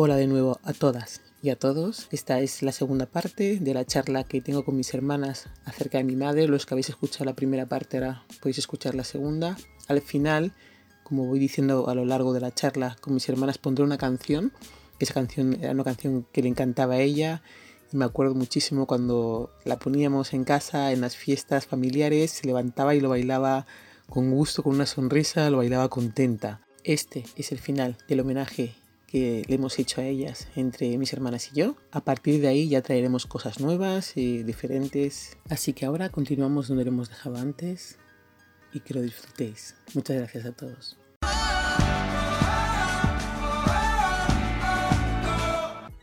Hola de nuevo a todas y a todos. Esta es la segunda parte de la charla que tengo con mis hermanas acerca de mi madre. Los que habéis escuchado la primera parte ahora podéis escuchar la segunda. Al final, como voy diciendo a lo largo de la charla con mis hermanas, pondré una canción. Esa canción era una canción que le encantaba a ella y me acuerdo muchísimo cuando la poníamos en casa, en las fiestas familiares, se levantaba y lo bailaba con gusto, con una sonrisa, lo bailaba contenta. Este es el final del homenaje que le hemos hecho a ellas entre mis hermanas y yo. A partir de ahí ya traeremos cosas nuevas y diferentes. Así que ahora continuamos donde lo hemos dejado antes y que lo disfrutéis. Muchas gracias a todos.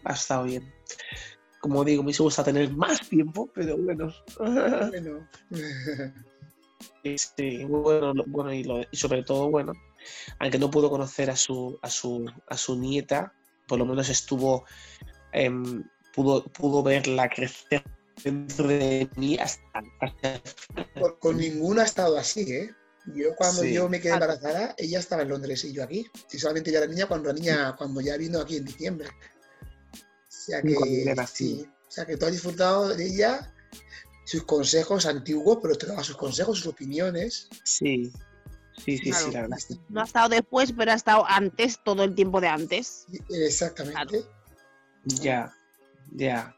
Ha estado bien. Como digo, me gusta tener más tiempo, pero bueno. Bueno. Este, bueno, bueno y, lo- y sobre todo, bueno, aunque no pudo conocer a su, a su, a su nieta, por lo menos estuvo, em, pudo, pudo verla crecer dentro de mí hasta, hasta- Con, con ninguna ha estado así, ¿eh? Yo cuando Sí. yo me quedé embarazada, ella estaba en Londres y yo aquí. Y solamente ya era niña cuando la niña, cuando ya vino aquí en diciembre. O sea que sí. O sea que tú has disfrutado de ella, sus consejos antiguos, pero te daba sus consejos, sus opiniones. sí, sí, sí, Claro. sí, la verdad. No ha estado después, pero ha estado antes, todo el tiempo de antes. Exactamente. Ya, ya.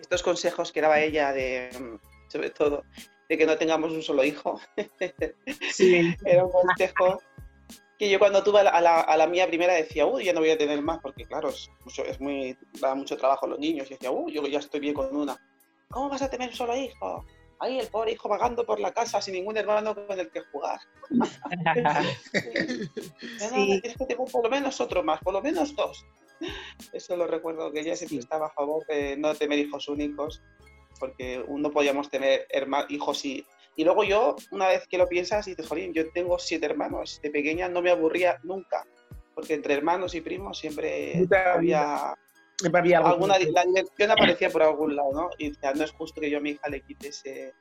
estos consejos que daba ella de, sobre todo, de que no tengamos un solo hijo, Sí, era un consejo que yo cuando tuve a la, a la- a la mía primera decía, uy, ya no voy a tener más, porque claro, es, mucho, es muy, da mucho trabajo a los niños, y decía, uy, yo ya estoy bien con una. ¿Cómo vas a tener un solo hijo? Ahí el pobre hijo vagando por la casa sin ningún hermano con el que jugar. Sí. tienes que tener por lo menos otro más, por lo menos dos. Eso lo recuerdo, que ella siempre estaba a favor de no tener hijos únicos, porque no podíamos tener hijos y... Y luego yo, una vez que lo piensas, dices, jolín, yo tengo siete hermanos, de pequeña no me aburría nunca, porque entre hermanos y primos siempre había había algo alguna que- la diversión aparecía por algún lado, ¿no? Y decía, no es justo que yo a mi hija le quite ese,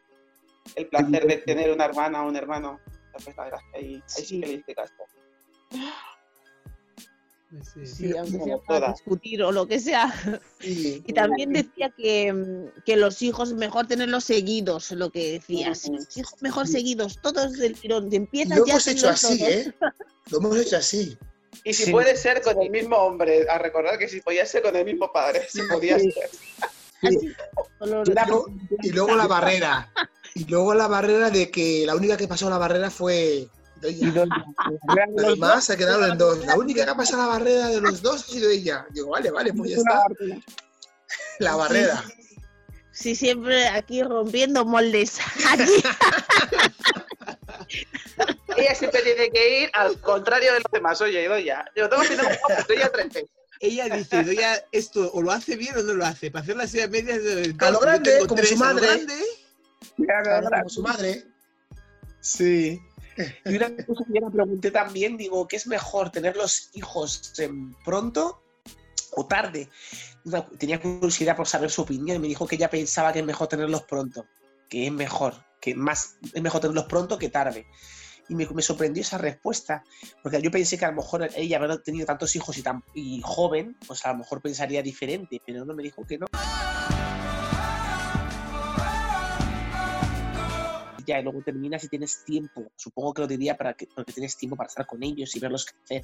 el placer de tener una hermana o un hermano. Pues la verdad es que ahí, ahí sí Sí. que le hice caso. Sí, aunque como sea para discutir o lo que sea. Y, Y también decía que, mm, que los hijos mejor tenerlos seguidos, lo que decías. Los hijos mejor seguidos, todos del tirón. Te empiezas lo ya hemos hecho así, todos. ¿eh? Lo hemos hecho así. Y si Sí. puede ser con el mismo hombre, a recordar que si podía ser con el mismo padre, si podía Sí. ser. Y luego- Y luego la barrera. Y luego la barrera de que la única que pasó la barrera fue demás se quedaron en dos. La única que ha pasado la barrera de los dos ha sido ella. Digo, vale, vale, pues ya está. La barrera. Sí, siempre aquí rompiendo moldes. Aquí. Ella siempre tiene que ir al contrario de los demás. Oye, Idoya, yo tengo que tener un hombre, Idoya 30. Ella dice, Doya, esto o lo hace bien o no lo hace. Para hacer la serie media de A lo grande, como su a lo madre. grande. Claro, como su madre. Sí. Y una cosa que yo me pregunté también, digo, ¿qué es mejor, tener los hijos em, pronto o tarde? Tenía curiosidad por saber su opinión y me dijo que ella pensaba que es mejor tenerlos pronto, que es mejor, que más es mejor tenerlos pronto que tarde. Y me, me sorprendió esa respuesta, porque yo pensé que a lo mejor ella haber tenido tantos hijos y, tan, y joven, pues a lo mejor pensaría diferente, pero no me dijo que no. ya y luego terminas y tienes tiempo. Supongo que lo diría para que, porque tienes tiempo para estar con ellos y verlos crecer.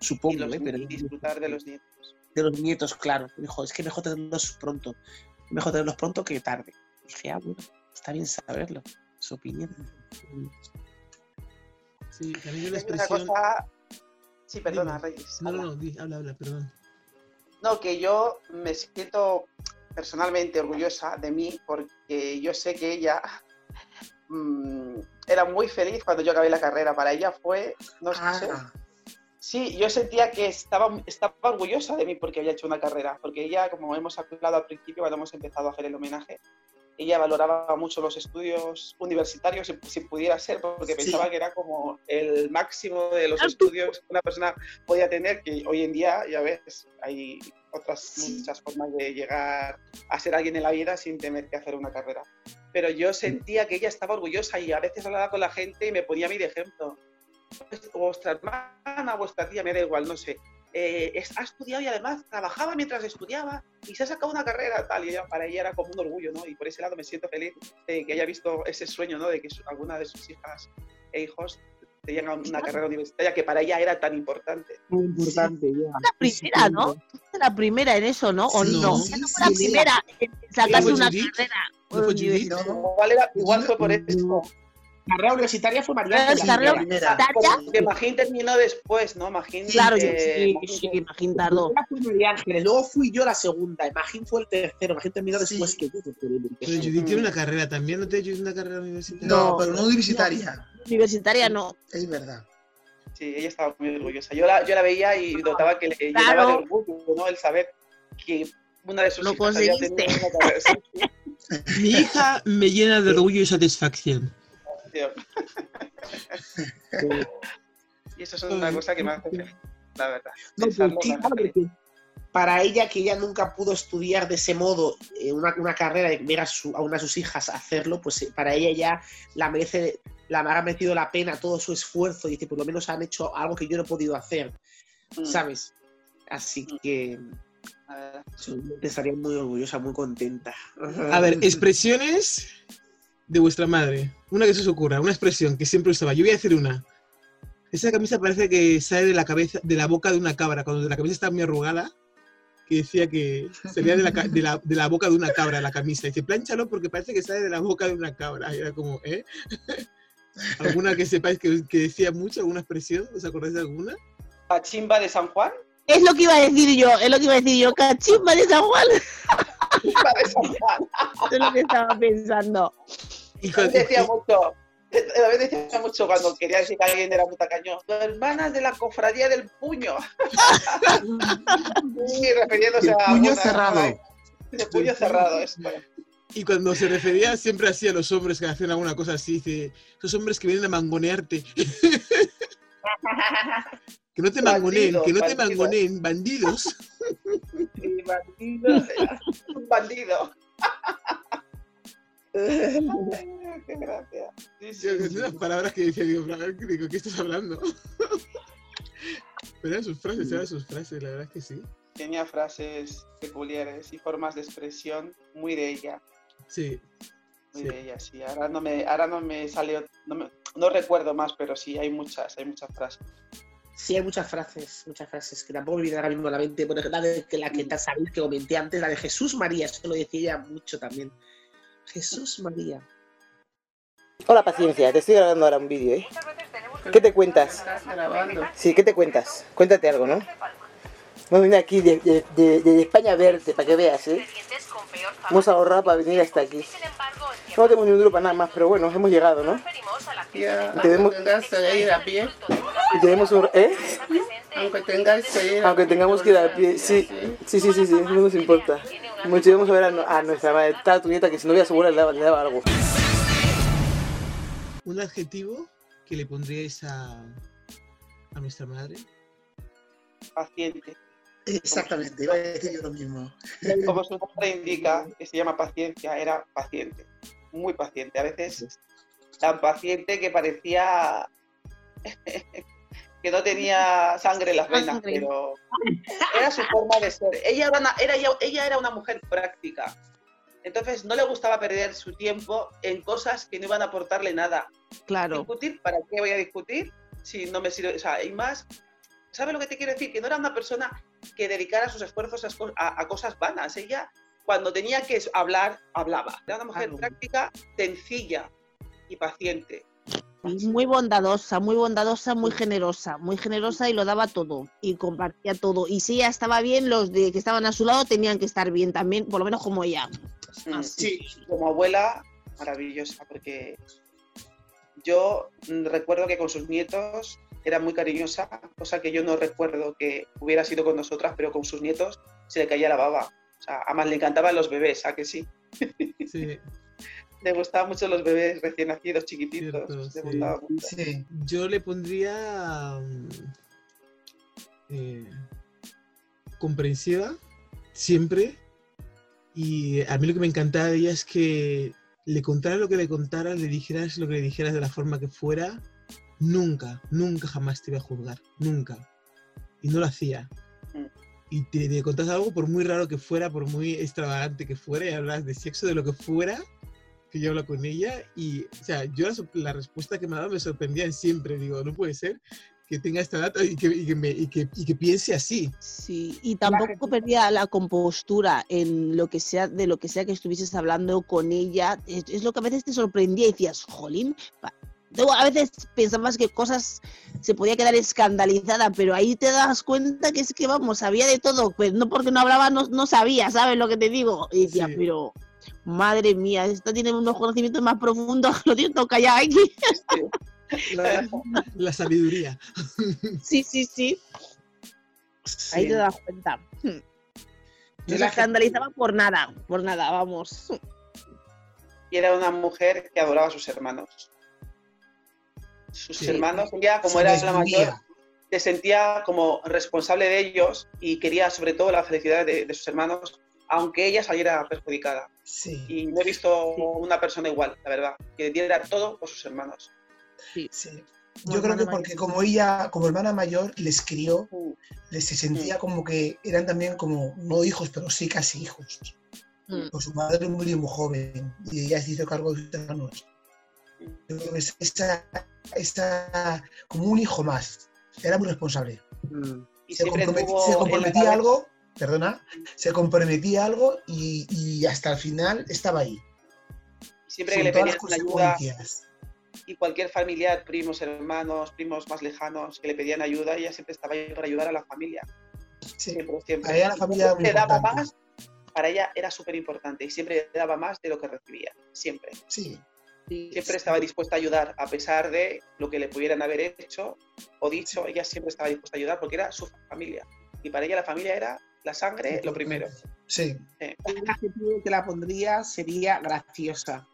Y, Supongo, los- ¿eh? Pero y disfrutar de los nietos. de los nietos, claro. Me dijo, es que mejor tenerlos pronto. Mejor tenerlos pronto que tarde. dije, ah, bueno, está bien saberlo. Su opinión. Sí, también hay una Hay una expresión. cosa... Sí, perdona, Dime. Reyes. No, no, habla. no, di- habla, habla, perdón. No, que yo me siento personalmente orgullosa de mí porque yo sé que ella mm, era muy feliz cuando yo acabé la carrera. Para ella fue, no sé, Ah, sí, yo sentía que estaba, estaba orgullosa de mí porque había hecho una carrera, porque ella, como hemos hablado al principio cuando hemos empezado a hacer el homenaje, ella valoraba mucho los estudios universitarios, si, si pudiera ser, porque Sí. pensaba que era como el máximo de los Ah, estudios que una persona podía tener, que hoy en día, ya ves, hay otras Sí. muchas formas de llegar a ser alguien en la vida sin tener que hacer una carrera. Pero yo sentía que ella estaba orgullosa y a veces hablaba con la gente y me ponía a mí de ejemplo. Pues, vuestra hermana, vuestra tía, me da igual, no sé. Eh, es- ha estudiado y además trabajaba mientras estudiaba y se ha sacado una carrera tal. Y para ella era como un orgullo, ¿no? Y por ese lado me siento feliz de que haya visto ese sueño, ¿no? De que su- alguna de sus hijas e hijos tengan una carrera universitaria que para ella era tan importante. Muy importante, ya. La primera, ¿no? La primera en eso, ¿no? ¿O Sí, no? sí, Ya no fue la sí. primera en sacarse una Judith? carrera. ¿No fue Judith? No, Igual, era- igual fue por eso. Carrera universitaria fue María Claro, Ángela. carrera la universitaria. Magín terminó después, ¿no? Magín. Claro, eh, sí, Magín- sí, tardó. Fue María Ángeles, luego fui yo la segunda, Imagín fue el tercero, Imagín terminó Sí. después que yo. porque le Pero. Judith tiene una carrera también, ¿no te Judith una carrera universitaria? no, pero no universitaria. Universitaria no. Es verdad. Sí, ella estaba muy orgullosa. Yo la, yo la veía y notaba que le llenaba de orgullo, ¿no? El saber que una de sus Lo hijas conseguiste. una carrera. Sí, Mi hija me llena de orgullo y satisfacción. Y eso es una cosa que me hace feliz, la verdad. No, pues sí, porque para ella, que ella nunca pudo estudiar de ese modo eh, una, una carrera y ver a, su- a una de sus hijas hacerlo, pues eh, para ella ya la merece, la ha merecido la pena todo su esfuerzo y dice, por lo menos han hecho algo que yo no he podido hacer, Mm, ¿sabes? Así que la verdad. seguramente estaría muy orgullosa, muy contenta. A ver, expresiones de vuestra madre. Una que se os ocurra, una expresión que siempre usaba. Yo voy a decir una. Esa camisa parece que sale de la cabeza, de la boca de una cabra, cuando la camisa está muy arrugada, que decía que salía de la, de la, de la boca de una cabra la camisa. Dice, plánchalo porque parece que sale de la boca de una cabra. Y era como, ¿eh? ¿Alguna que sepáis que, que decía mucho, alguna expresión? ¿Os acordáis de alguna? Pachimba de San Juan. Es lo que iba a decir yo, es lo que iba a decir yo. Cachimba de San Juan. Juan. Es lo que estaba pensando. Decía mucho. A veces decía mucho cuando quería decir que alguien era muy tacaño. Hermanas de la cofradía del puño. Sí, refiriéndose El a. puño una- cerrado. De puño cerrado, eso. Y cuando se refería siempre así a los hombres que hacen alguna cosa así, dice, esos hombres que vienen a mangonearte. que no te mangoneen, que no te mangoneen, bandidos. Bandido. Un bandido. Ay, Qué gracia. Sí, sí, Son unas palabras que decía, digo, "Pero, digo, ¿qué estás hablando? Pero eran sus frases, eran sus frases, la verdad es que sí. Tenía frases peculiares y formas de expresión muy de ella. Sí, Muy Sí. de ella, sí. Ahora no me, ahora no me salió, no, me- no recuerdo más, pero sí, hay muchas, hay muchas frases. Sí, hay muchas frases, muchas frases que tampoco me vienen ahora mismo a la mente. Por ejemplo, la de que la que ta- sabéis que comenté antes, la de Jesús María, eso lo decía ella mucho también. Jesús María. Hola, paciencia, te estoy grabando ahora un vídeo, ¿eh? ¿Qué te cuentas? Sí, ¿qué te cuentas? Cuéntate algo, ¿no? Hemos venido aquí de, de- de- de España a verte, para que veas, ¿eh? Hemos ahorrado para venir hasta aquí. No tenemos ni un duro para nada más, pero bueno, hemos llegado, ¿no? Ya, Y tenemos, aunque tengas que ir a pie, y tenemos un... ¿Eh? aunque tengas que ir a Aunque tengamos que ir a pie, sí. Sí, sí, sí, sí, no nos importa. Mucho vamos a ver a, a nuestra madre, está tu nieta, que si no hubiera seguro le daba, le daba algo. un adjetivo que le pondríais a, a nuestra madre. Paciente. Exactamente, iba a decir yo lo mismo. Como su nombre indica, que se llama paciencia, era paciente. Muy paciente. A veces tan paciente que parecía que no tenía sangre en las venas, Sangre. pero era su forma de ser. Ella era, una, era, ella, ella era una mujer práctica. Entonces no le gustaba perder su tiempo en cosas que no iban a aportarle nada. Claro. discutir, ¿para qué voy a discutir? Si no me sirve, o sea, y más, ¿sabes lo que te quiero decir? Que no era una persona que dedicara sus esfuerzos a, a- a cosas vanas. Ella, cuando tenía que hablar, hablaba. Era una mujer Claro. práctica, sencilla y paciente. Muy bondadosa, muy bondadosa, muy generosa, muy generosa y lo daba todo y compartía todo. Y si ella estaba bien, los de que estaban a su lado tenían que estar bien también, por lo menos como ella. Mm, Sí. Como abuela, maravillosa, porque yo recuerdo que con sus nietos era muy cariñosa, cosa que yo no recuerdo que hubiera sido con nosotras, pero con sus nietos se le caía la baba. O sea, además le encantaban los bebés, ¿a que sí? Sí, Le gustaban mucho los bebés recién nacidos, chiquititos. Cierto, le sí. gustaba mucho. Sí. yo le pondría mm, eh, comprensiva, siempre. Y a mí lo que me encantaba de ella es que le contaras lo que le contaras, le dijeras lo que le dijeras de la forma que fuera, nunca, nunca jamás te iba a juzgar, nunca. Y no lo hacía. y te, te contás algo, por muy raro que fuera, por muy extravagante que fuera, y hablas de sexo, de lo que fuera, que yo hablo con ella, y, o sea, yo la, respuesta que me ha dado me sorprendía siempre. Digo, no puede ser que tenga esta data y que, y que, me- y que, y que piense así. Sí, y tampoco perdía la compostura en lo que sea, de lo que sea que estuvieses hablando con ella. Es, es lo que a veces te sorprendía y decías, jolín, pa-". Luego, a veces pensabas que cosas se podía quedar escandalizada, pero ahí te das cuenta que es que, vamos, sabía de todo, pues no porque no hablaba, no, no sabía, ¿sabes lo que te digo? Y decía, Sí. pero, madre mía, esta tiene unos conocimientos más profundos, lo tiene todo callado aquí. La sabiduría. Sí, sí, sí, ahí te das cuenta. No se la escandalizaba por nada, por nada, vamos. Y era una mujer que adoraba a sus hermanos. Sus Sí. hermanos, ella, como Se era la mayor, se sentía como responsable de ellos y quería sobre todo la felicidad de, de sus hermanos, aunque ella saliera perjudicada. Sí, Y no he visto una persona igual, la verdad, que diera todo por sus hermanos. sí. Como Yo creo que porque como ella, como hermana mayor, les crió, Mm. les se sentía como que eran también como, no hijos, pero sí casi hijos. Mm. Pues su madre murió muy joven y ella se hizo cargo de sus hermanos. Esa, esa, como un hijo más. Era muy responsable. Mm. Y Se, tuvo se comprometía algo, perdona, se comprometía a algo y, y hasta el final estaba ahí. siempre con que le pedían ayuda y cualquier familiar, primos, hermanos, primos más lejanos que le pedían ayuda, ella siempre estaba ahí para ayudar a la familia. Sí. Siempre, siempre. Para ella la familia era muy siempre daba importante. más, para ella era súper importante y siempre daba más de lo que recibía. Siempre. Sí, Siempre estaba dispuesta a ayudar, a pesar de lo que le pudieran haber hecho o dicho, ella siempre estaba dispuesta a ayudar porque era su familia. Y para ella la familia era la sangre, lo primero. sí. El adjetivo que la pondría sería graciosa.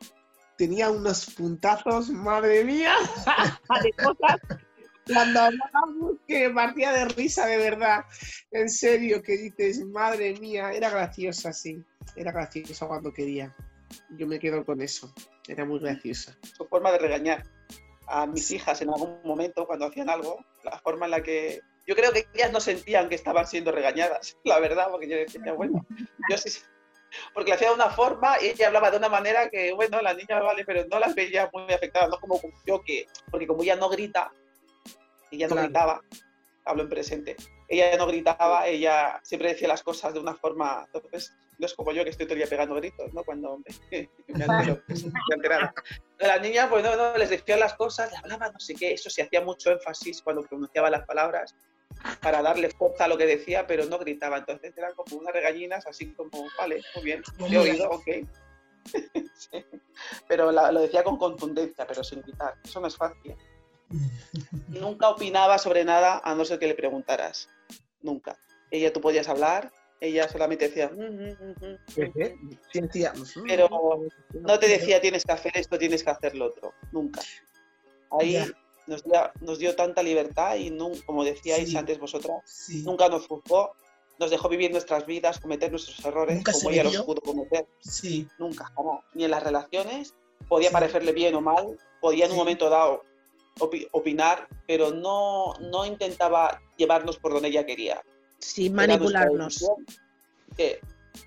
Tenía unos puntazos, madre mía, de cosas cuando hablábamos que partía de risa de verdad. En serio, que dices, madre mía, era graciosa, sí. Era graciosa cuando quería. Yo me quedo con eso. Era muy graciosa. Su forma de regañar a mis hijas en algún momento cuando hacían algo, la forma en la que... Yo creo que ellas no sentían que estaban siendo regañadas, la verdad, porque yo decía, bueno, yo sí, porque le hacía de una forma y ella hablaba de una manera que, bueno, la niña vale, pero no las veía muy afectadas, no como yo que, porque como ella no grita, ella no Claro. gritaba, hablo en presente, ella no gritaba, ella siempre decía las cosas de una forma, entonces no es como yo que estoy todo el día pegando gritos, ¿no? Cuando me, me alterada. Las niñas, pues no, no, les decía las cosas, le hablaba no sé qué, eso se hacía mucho énfasis cuando pronunciaba las palabras para darle fuerza a lo que decía, pero no gritaba. Entonces eran como unas regañinas, así como, vale, muy bien, he oído, ok. Sí. Pero la- lo decía con contundencia, pero sin gritar. Eso no es fácil. Nunca opinaba sobre nada a no ser que le preguntaras. Nunca. Ella, tú podías hablar, ella solamente decía, "Mm, mm, mm, mm". Pero no te decía tienes que hacer esto, tienes que hacer lo otro, nunca. Ahí nos, dio, nos dio tanta libertad y como decíais Sí. antes vosotras, Sí. nunca nos juzgó, nos dejó vivir nuestras vidas, cometer nuestros errores Nunca como ella los pudo cometer, Sí, nunca, jamás. Ni en las relaciones podía parecerle bien o mal, podía en un momento dado opi- opinar, pero no, no intentaba llevarnos por donde ella quería. Sí, Era nuestra manipularnos. que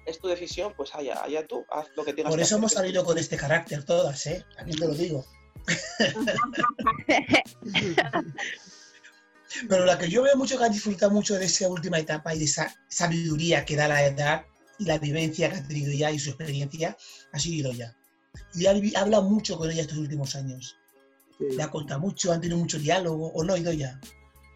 es tu decisión, pues allá, allá tú, haz lo que tengas por que eso hacer, hemos salido con este carácter todas, ¿eh? También te lo digo. Pero la que yo veo mucho que ha disfrutado mucho de esa última etapa y de esa sabiduría que da la edad y la vivencia que ha tenido ya y su experiencia ha sido Idoya. Y ha vi- habla mucho con ella estos últimos años. Le ha contado mucho, han tenido mucho diálogo, ¿o no, Idoya?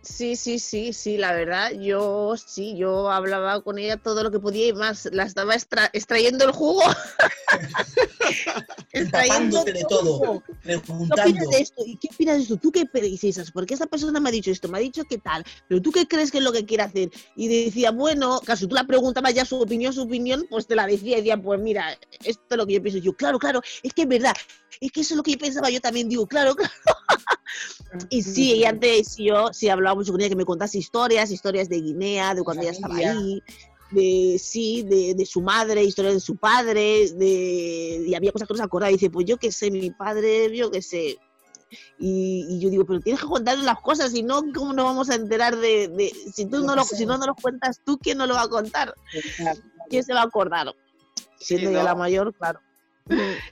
Sí, sí, sí, sí, la verdad, yo sí, yo hablaba con ella todo lo que podía y más, la estaba extra- extrayendo el jugo. Empapándote de todo, ¿Qué opinas preguntando. de esto? ¿Y qué opinas de esto? ¿Tú qué dices? ¿Por qué esta persona me ha dicho esto? Me ha dicho qué tal, pero tú qué crees que es lo que quiere hacer? Y decía, bueno, caso tú la preguntabas ya su opinión, su opinión, pues te la decía y decía, pues mira, esto es lo que yo pienso. Y yo, claro, claro, es que es verdad, es que eso es lo que yo pensaba, yo también digo, claro, claro. Y sí, y antes yo sí hablaba mucho con ella que me contase historias, historias de Guinea, de cuando ella estaba ahí, de sí, de, de su madre, historias de su padre, de y había cosas que no se acordaba. Y dice, pues yo qué sé, mi padre, yo qué sé, Y, y yo digo, pero tienes que contarnos las cosas, si no, ¿cómo nos vamos a enterar de, de- si tú no lo, si no nos lo cuentas tú, ¿quién nos lo va a contar? ¿Quién se va a acordar? Siendo Sí, yo ¿no? la mayor, claro.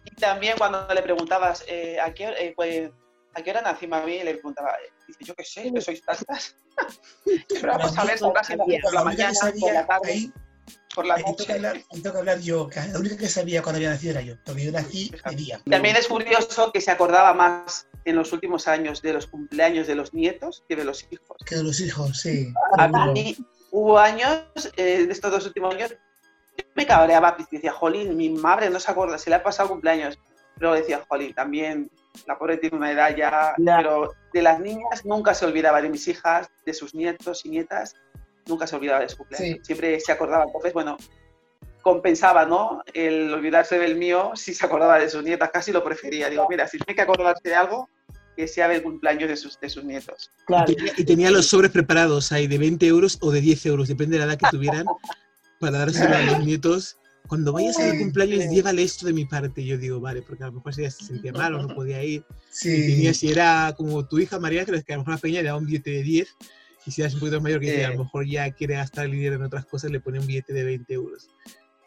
Y también cuando le preguntabas eh, ¿a, qué, hora- eh, pues, ¿a qué hora nací mami? Le preguntaba, eh, dice, yo qué sé, que sois tantas. Pero vamos a ver, sabrás si nací por la que mañana, por sabía la tarde, ahí, por la ahí toca noche. hablar, ahí toca hablar yo. que La única que sabía cuando había nacido era yo, porque yo nací de día. También es curioso que se acordaba más en los últimos años de los cumpleaños de los nietos que de los hijos. Que de los hijos, sí. A mí hubo años, eh, de estos dos últimos años, me cabreaba, y decía, Jolín, mi madre no se acuerda, se le ha pasado cumpleaños. Pero decía, Jolín, también la pobre tiene una edad ya, pero de las niñas nunca se olvidaba de mis hijas, de sus nietos y nietas, nunca se olvidaba de su cumpleaños. Sí. Siempre se acordaba. Entonces, bueno, compensaba, ¿no? El olvidarse del mío si se acordaba de sus nietas, casi lo prefería. Digo, mira, si tiene que acordarse de algo, que sea del cumpleaños de sus, de sus nietos. Claro. Y tenía, y tenía los sobres preparados ahí de 20 euros o de 10 euros, depende de la edad que tuvieran, para dárselo a los nietos. Cuando vayas al cumpleaños, llévale esto de mi parte. Y yo digo, vale, porque a lo mejor ella se sentía mal o no podía ir. Y Sí. tenía, si era como tu hija María, que a lo mejor la peña le daba un billete de 10. Y si eras un poquito mayor, que Sí. a lo mejor ya quiere gastar el dinero en otras cosas, le pone un billete de 20 euros.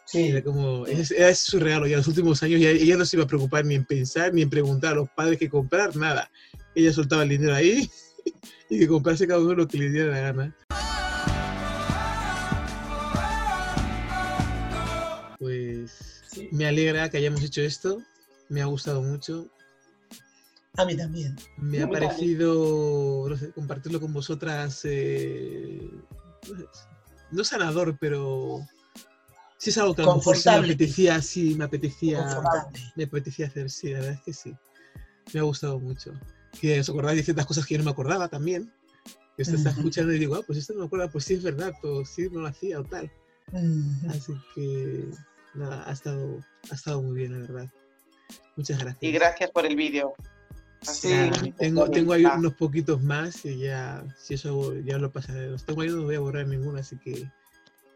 Sí. Era como, es, era su regalo. Y a los últimos años ya, ella no se iba a preocupar ni en pensar, ni en preguntar a los padres qué comprar, nada. Ella soltaba el dinero ahí y que comprase cada uno lo que le diera la gana. Pues Sí. me alegra que hayamos hecho esto. Me ha gustado mucho. A mí también. Me ha parecido, no sé, compartirlo con vosotras, eh, no sé, no sanador, pero sí es algo que a lo mejor sí me apetecía, sí, me apetecía, me apetecía hacer, sí, la verdad es que sí. Me ha gustado mucho. Que os acordáis de ciertas cosas que yo no me acordaba también. Que esto está Ujú. escuchando y digo, ah, pues esto no me acuerdo, pues sí es verdad, o sí no lo hacía o tal. Mm. Así que, nada, ha estado, ha estado muy bien, la verdad. Muchas gracias. Y gracias por el vídeo. Así bonito, tengo, tengo ahí unos poquitos más y ya, si eso ya lo pasaré. Los tengo ahí, no voy a borrar ninguno, así que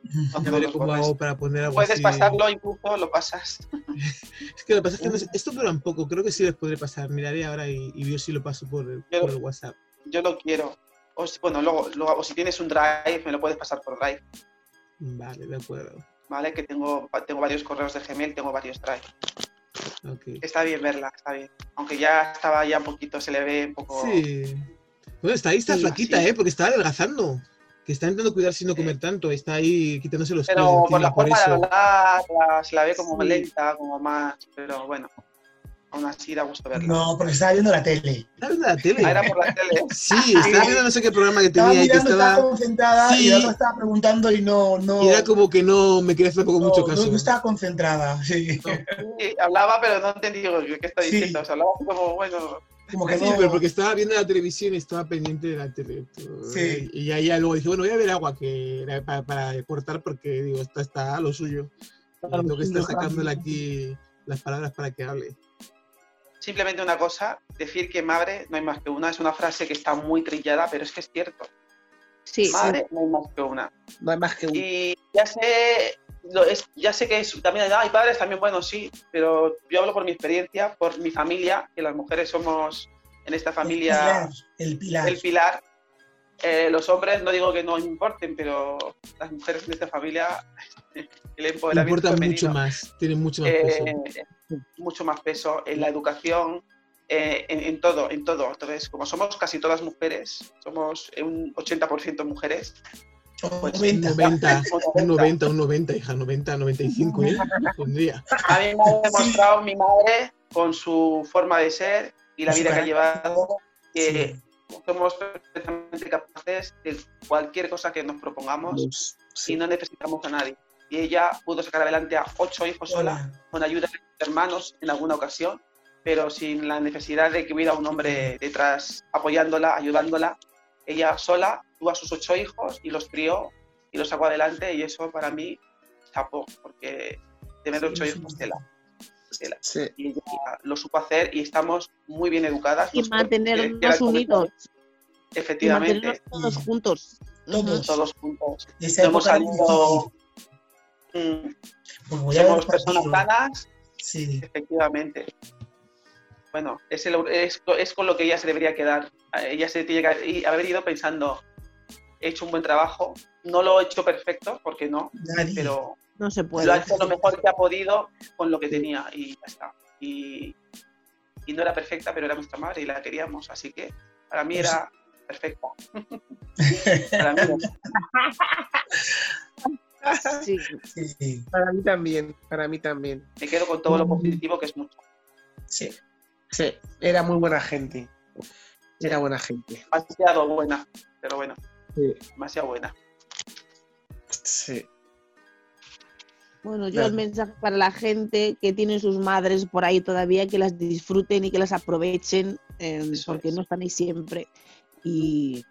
No ya lo veré cómo hago para poner algo Puedes así. pasarlo, incluso lo pasas. Es que lo que pasa es que no esto dura un poco, creo que sí les podré pasar. Miraré ahora y, y yo sí lo paso por Yo- por el WhatsApp. Yo lo quiero. O si, bueno, luego, luego, o si tienes un drive, me lo puedes pasar por drive, Vale, de acuerdo. ¿Vale? Que tengo, tengo varios correos de Gmail, tengo varios drive. Ok. Está bien verla, está bien. Aunque ya estaba ya un poquito, se le ve un poco... Sí. Bueno, está ahí, está Sí, flaquita, sí. ¿eh? Porque está adelgazando. Que está intentando cuidarse y no comer tanto. Está ahí quitándose los de Pero por la por forma de eso. hablar, la- se la ve como Sí. lenta, como más... Pero bueno, aún así da gusto verla. No, porque estaba viendo la tele. Está viendo la tele. Ah, era por la tele. Sí, estaba viendo no sé qué programa que Estaba tenía y que estaba estaba. concentrada Sí. y estaba preguntando y no, no, Y era como que no me quería hacer no, mucho no- caso. no estaba concentrada. Sí. Sí, hablaba, pero no entendí digo, qué está Sí. diciendo. O sea, hablaba como, bueno, Como que Sí, no. pero porque estaba viendo la televisión y estaba pendiente de la tele. Sí. Y ya, ya luego dije, bueno, voy a ver agua que era para, para cortar porque digo, esto está a lo suyo. Tengo que estar sacándole aquí las palabras para que hable. Simplemente una cosa, decir que madre no hay más que una, es una frase que está muy trillada, pero es que es cierto. Sí, Madre no hay más que una. No hay más que un. Y ya sé, lo es, ya sé que es, también hay padres también, bueno, sí, pero yo hablo por mi experiencia, por mi familia, que las mujeres somos en esta familia El pilar. el pilar. Eh, los hombres no digo que no importen, pero las mujeres de esta familia, el empoderamiento Importa femenino, mucho más, tiene mucho más peso. Mucho más peso en la educación, eh, en, en todo, en todo. Entonces, como somos casi todas mujeres, somos un 80% mujeres, pues, Un 90. 90, un un 90, un 90, hija, 90, 95, ¿eh? Pondría. A mí me ha demostrado mi madre con su forma de ser y la vida que ha llevado, que Sí. somos perfectamente capaces de cualquier cosa que nos propongamos sí. y no necesitamos a nadie. Y ella pudo sacar adelante a ocho hijos sola, con ayuda de sus hermanos en alguna ocasión, pero sin la necesidad de que hubiera un hombre detrás apoyándola, ayudándola. Ella sola tuvo a sus ocho hijos y los crió y los sacó adelante y eso para mí chapó, porque tener ocho Sí, hijos sí. tela. tela. Sí. Y ella lo supo hacer y estamos muy bien educadas. y mantenernos el unidos. y Efectivamente, mantenernos todos Sí. juntos. Todos. todos juntos. Y esa No hemos salido... somos personas sanas Sí. Efectivamente. bueno, es, el- es, es con lo que ella se debería quedar. Ella se tiene que haber ido pensando, he hecho un buen trabajo, no lo he hecho perfecto, porque no, Nadie. pero No se lo ha puede. hecho lo mejor que ha podido con lo que tenía y ya está. Y, y no era perfecta, pero era nuestra madre y la queríamos, así que para mí Pues- era perfecta. para mí era- Sí. Sí, sí, Para mí también, para mí también. me quedo con todo lo positivo que es mucho. Sí, sí, era muy buena gente. Era buena gente. Demasiado buena, pero bueno, Sí. demasiado buena. Sí. Bueno, yo Claro. el mensaje para la gente que tiene sus madres por ahí todavía, que las disfruten y que las aprovechen, eh, porque es. no están ahí siempre y,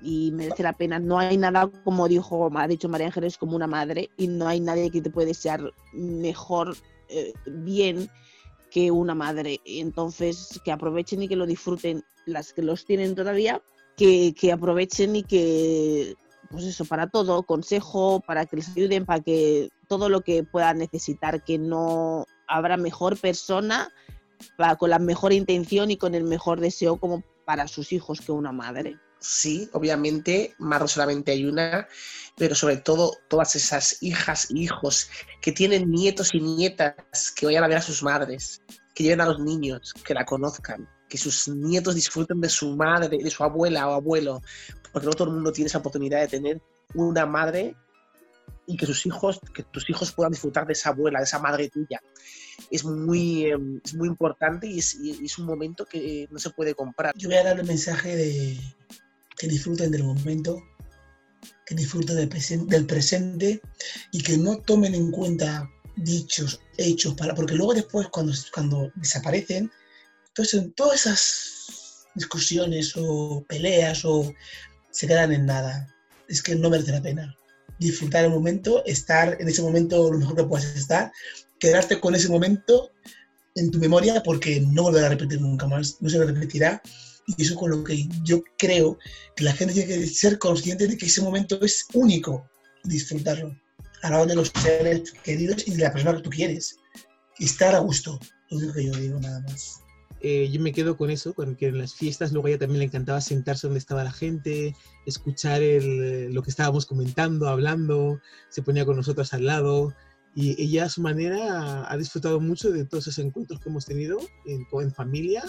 y merece la pena. No hay nada, como dijo, ha dicho María Ángeles, como una madre y no hay nadie que te puede desear mejor, eh, bien que una madre. Entonces, que aprovechen y que lo disfruten las que los tienen todavía, que, que aprovechen y que pues eso, para todo, consejo, para que les ayuden, para que todo lo que puedan necesitar, que no habrá mejor persona para, con la mejor intención y con el mejor deseo como para sus hijos que una madre. Sí, obviamente, madre solamente hay una, pero sobre todo todas esas hijas y hijos que tienen nietos y nietas que vayan a ver a sus madres, que lleven a los niños, que la conozcan, que sus nietos disfruten de su madre, de su abuela o abuelo, porque no todo el mundo tiene esa oportunidad de tener una madre y que sus hijos, que tus hijos puedan disfrutar de esa abuela, de esa madre tuya. Es muy, eh, es muy importante es, y es un momento que no se puede comprar. Yo voy a dar el mensaje de que disfruten del momento, que disfruten del, presen- del presente y que no tomen en cuenta dichos, hechos, para, porque luego después cuando, cuando desaparecen, entonces todas esas discusiones o peleas o se quedan en nada. Es que no merece la pena. Disfrutar el momento, estar en ese momento lo mejor que puedas estar, quedarte con ese momento en tu memoria porque no volverá a repetir nunca más, no se repetirá. Y eso con lo que yo creo que la gente tiene que ser consciente de que ese momento es único, disfrutarlo, a la hora de los seres queridos y de la persona que tú quieres. Estar a gusto, lo único que yo digo nada más. Eh, yo me quedo con eso, con que en las fiestas luego a ella también le encantaba sentarse donde estaba la gente, escuchar el- lo que estábamos comentando, hablando, se ponía con nosotros al lado y ella a su manera ha disfrutado mucho de todos esos encuentros que hemos tenido en, en familia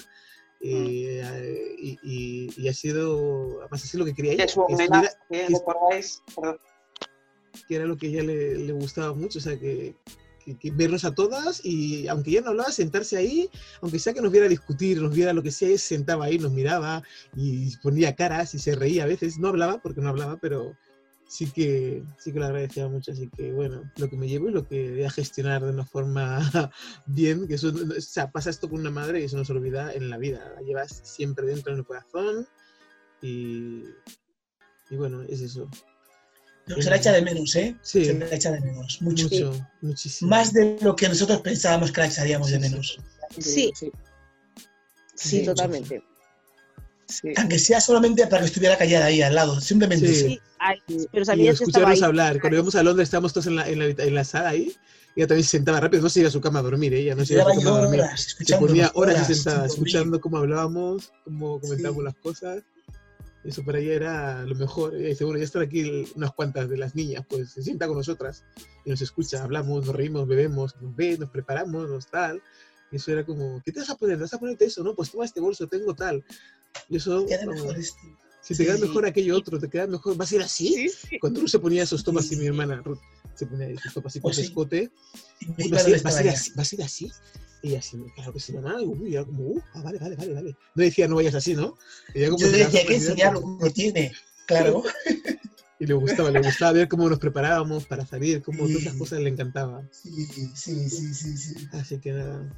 eh, y, y- y ha sido, además es lo que quería ella, Que su que homenaje, estuviera- que recordáis, perdón, que era lo que a ella le, le gustaba mucho, o sea, que, que- que vernos a todas y aunque ella no hablaba, sentarse ahí, aunque sea que nos viera discutir, nos viera lo que sea, se sentaba ahí, nos miraba y ponía caras y se reía a veces, no hablaba porque no hablaba, pero sí que, sí que lo agradecía mucho, así que bueno, lo que me llevo y lo que voy a gestionar de una forma bien, que eso, o sea, pasa esto con una madre y eso no se olvida en la vida, la llevas siempre dentro en el corazón y, y bueno, es eso. Pero se la echa de menos, ¿eh? Sí. Se la echa de menos, mucho. Mucho, muchísimo. Más de lo que nosotros pensábamos que la echaríamos de Sí, menos. Sí. sí. Sí, Sí, totalmente. Sí. Aunque sea solamente para que estuviera callada ahí al lado, simplemente Sí. Sí, ay, pero y estaba ahí. escucharnos hablar. Cuando íbamos a Londres estábamos todos en la, en la, en la sala ahí. Ella también se sentaba rápido, no se iba a su cama a dormir, ella no se iba a su cama a dormir. Se ponía horas horas y sentada, escuchando cómo hablábamos, cómo comentábamos Sí. las cosas. Eso para ella era lo mejor. Ella dice, bueno, ya están aquí unas cuantas de las niñas, pues se sienta con nosotras y nos escucha, hablamos, nos reímos, bebemos, nos ve, nos preparamos, nos tal. Eso era como, ¿qué te vas a poner? ¿Te vas a ponerte eso? No, pues toma este bolso, tengo tal. Y eso, Queda como, mejor este. si te queda Sí. mejor aquello otro, te queda mejor, ¿vas a ir así? Cuando uno se ponía esos tomas, y mi hermana Ruth se ponía sus topas así con Pues su sí. escote, Y ¿vas, a ir, estaba vas a ir ya. así? ¿Vas a ir así? Y ella así, claro que sí, mamá. Y era como, uh, ah, vale, vale, vale, vale. No decía, no vayas así, ¿no? Ella como Yo le decía que como lo tiene, claro. Y le gustaba, le gustaba ver cómo nos preparábamos para salir, cómo todas esas Sí. cosas le encantaban. Sí, sí, sí, sí, sí. Así que nada.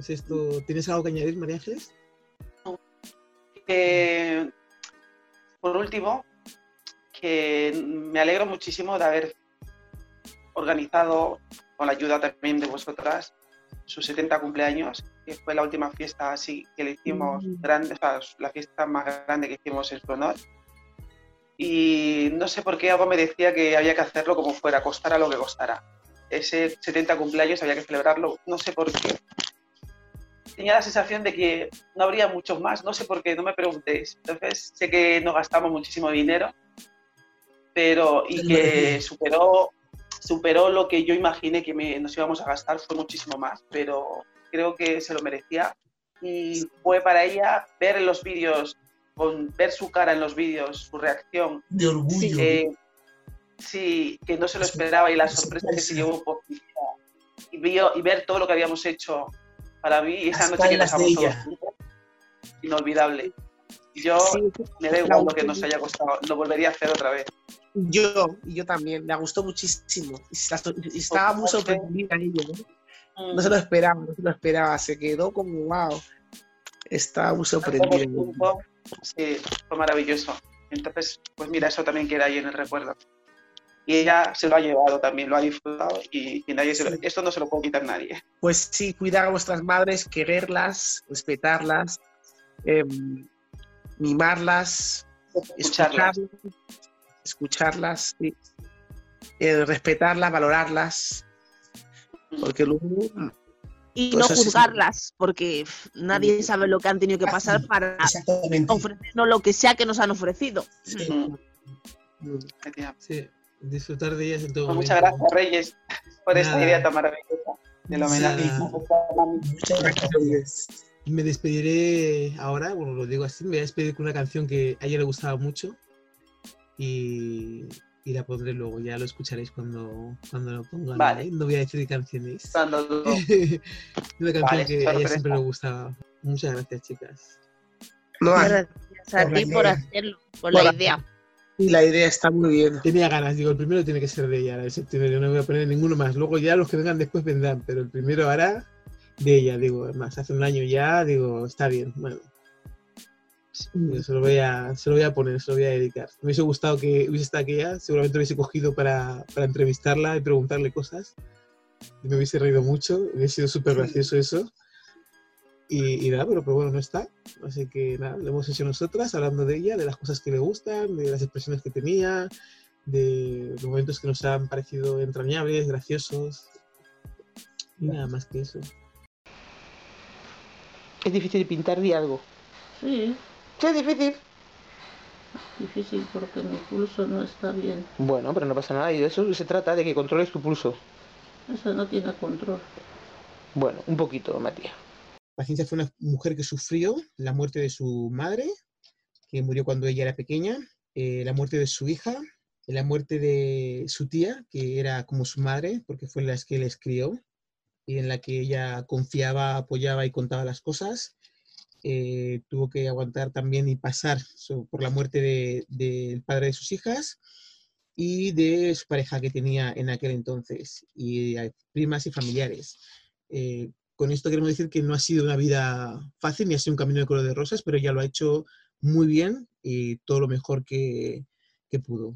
Pues esto, ¿tienes algo que añadir, María Ángeles? Eh, por último, que me alegro muchísimo de haber organizado, con la ayuda también de vosotras, sus 70 cumpleaños, que fue la última fiesta así que le hicimos Mm. grande, o sea, la fiesta más grande que hicimos en su honor. Y no sé por qué algo me decía que había que hacerlo como fuera, costara lo que costara. ese 70 cumpleaños había que celebrarlo, no sé por qué. Tenía la sensación de que no habría muchos más, no sé por qué, no me preguntéis. Entonces, sé que no gastamos muchísimo dinero, pero y que superó, superó lo que yo imaginé que me- nos íbamos a gastar, fue muchísimo más, pero creo que se lo merecía. Y fue para ella ver los vídeos, con, ver su cara en los vídeos, su reacción, De orgullo. que sí, que no se lo esperaba y la Es sorpresa que se llevó por y, vio, y ver todo lo que habíamos hecho para mí esa Las noche que pasamos todos juntos, inolvidable. Yo Sí, me da igual lo que nos haya costado, lo volvería a hacer otra vez. Yo, y yo también, me gustó muchísimo. Y estaba muy sorprendida ella, ¿no? No se lo esperaba, no se lo esperaba. Se quedó como wow. Estaba muy sorprendida. Sí, fue maravilloso. Entonces, pues mira, eso también queda ahí en el recuerdo. Y ella se lo ha llevado también, lo ha disfrutado y, y nadie se lo- esto no se lo puede quitar nadie. Pues sí, cuidar a vuestras madres, quererlas, respetarlas, em, mimarlas, Escucharlas. escucharlas, sí. Eh, respetarlas, valorarlas, porque luego Y Pues no sí. juzgarlas, porque nadie sabe lo que han tenido que pasar para ofrecernos lo que sea que nos han ofrecido. Sí. Mm, mm. Sí, disfrutar de ellas en todo Pues momento. muchas gracias, Reyes, por esta idea tan maravillosa del homenaje. Muchas gracias. Me despediré ahora, bueno, lo digo así, me voy a despedir con una canción que a ella le gustaba mucho y, y la pondré luego, ya lo escucharéis cuando, cuando lo pongan. Vale. ¿eh? No voy a decir canciones. Cuando lo- una canción Vale, que a ella sorpresa. siempre le gustaba. Muchas gracias, chicas. No, Gracias a ti por hacerlo, por Por la la- idea. Y la idea está muy bien. Tenía ganas, digo, el primero tiene que ser de ella, la de septiembre, yo no voy a poner ninguno más. Luego ya los que vengan después vendrán, pero el primero ahora de ella, digo, además, hace un año ya, digo, está bien, bueno. Se lo voy a, se lo voy a poner, se lo voy a dedicar. Me hubiese gustado que hubiese estado aquella, seguramente lo hubiese cogido para, para entrevistarla y preguntarle cosas. Me hubiese reído mucho, hubiese sido súper gracioso eso. Y, y nada, pero, pero bueno, no está. Así que nada, lo hemos hecho nosotras, hablando de ella, de las cosas que le gustan, de las expresiones que tenía, de los momentos que nos han parecido entrañables, graciosos. Y nada más que eso. Es difícil pintar de algo. Sí, Sí, es difícil. difícil porque mi pulso no está bien. Bueno, pero no pasa nada. Y de eso se trata, de que controles tu pulso. Eso no tiene control. Bueno, un poquito, Matías. Paciencia fue una mujer que sufrió la muerte de su madre, que murió cuando ella era pequeña, eh, la muerte de su hija, la muerte de su tía, que era como su madre, porque fue la que les crió y en la que ella confiaba, apoyaba y contaba las cosas. Eh, tuvo que aguantar también y pasar por la muerte de- del padre de sus hijas y de su pareja que tenía en aquel entonces, y primas y familiares. Eh, con esto queremos decir que no ha sido una vida fácil ni ha sido un camino de color de rosas, pero ella lo ha hecho muy bien y todo lo mejor que, que pudo.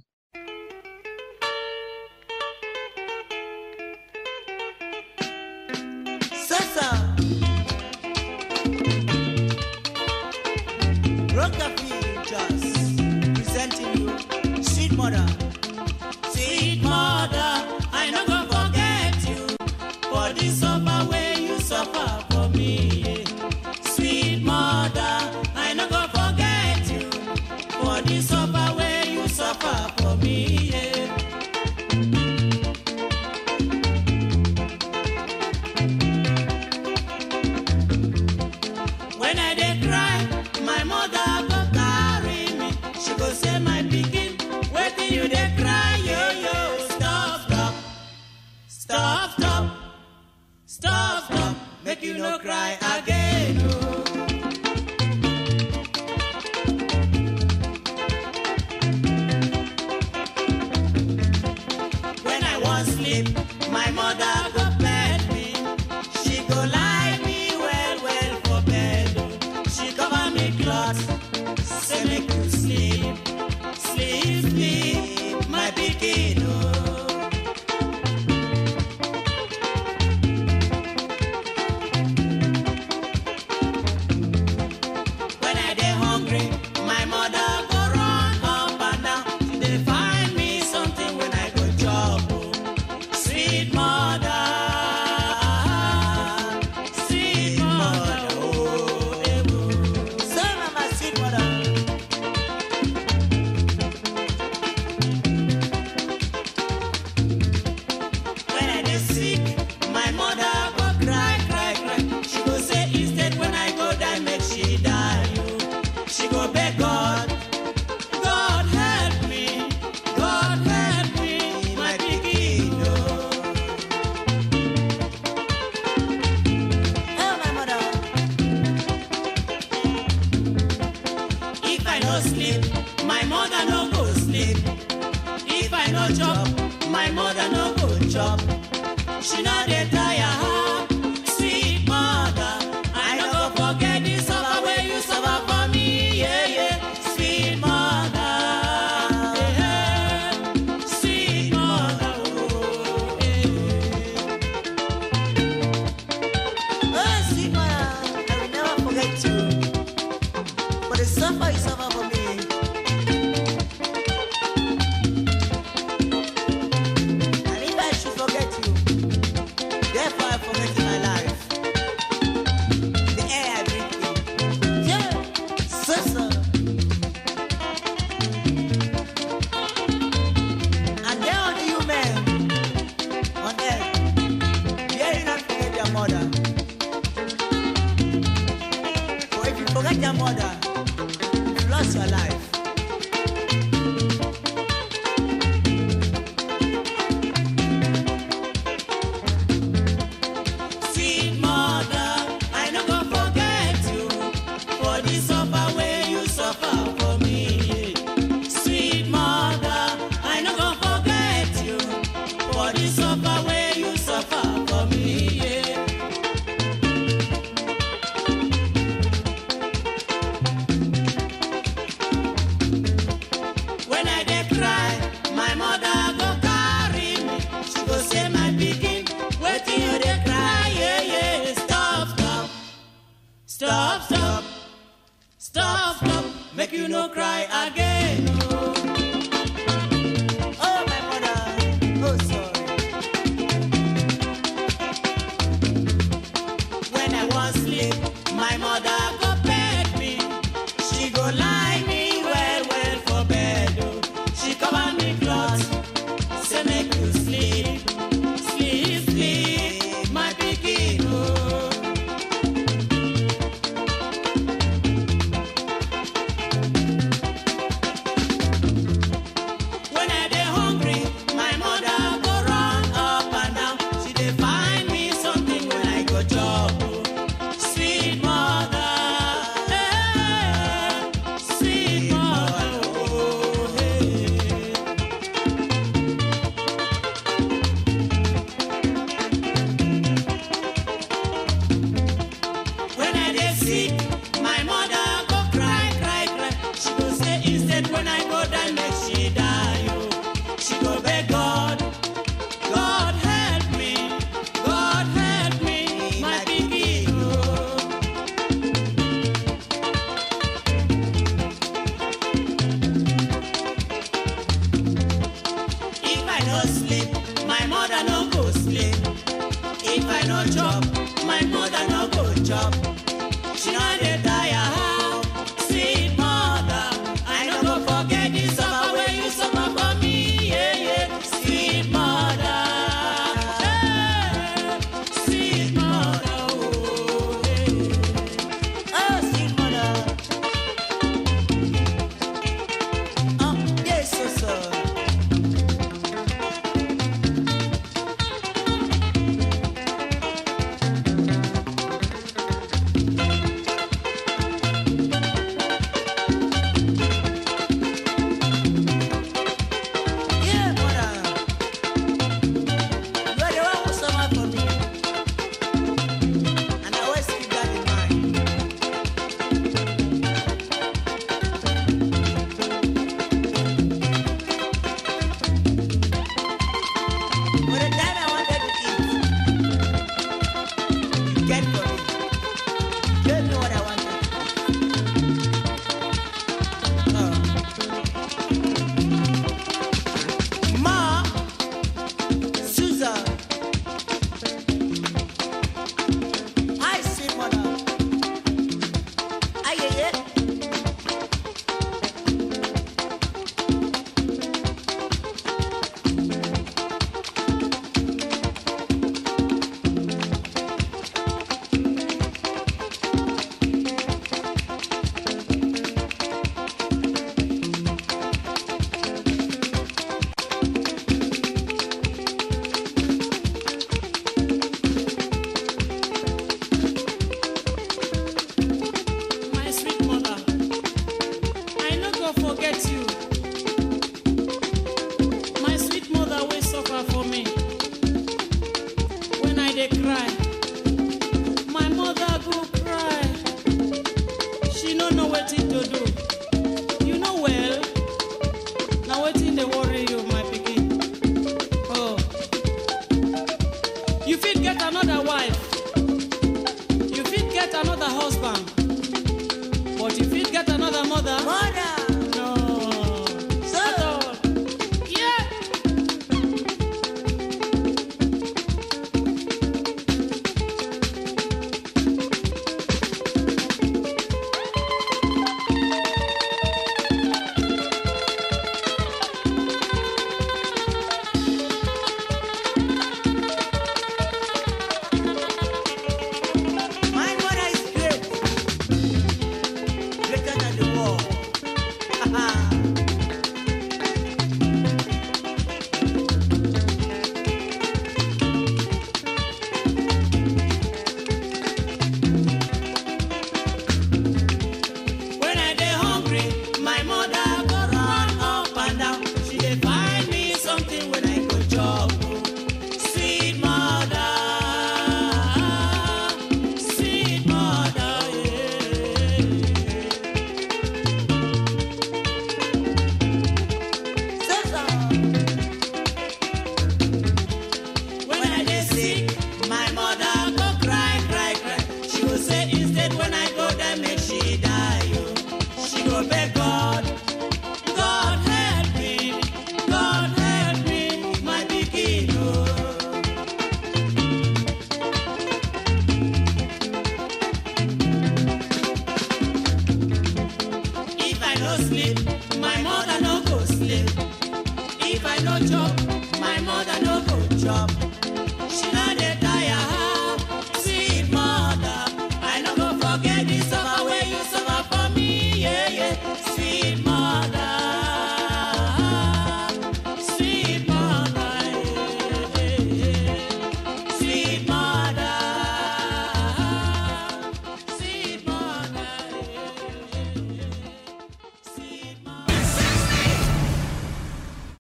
Cry again.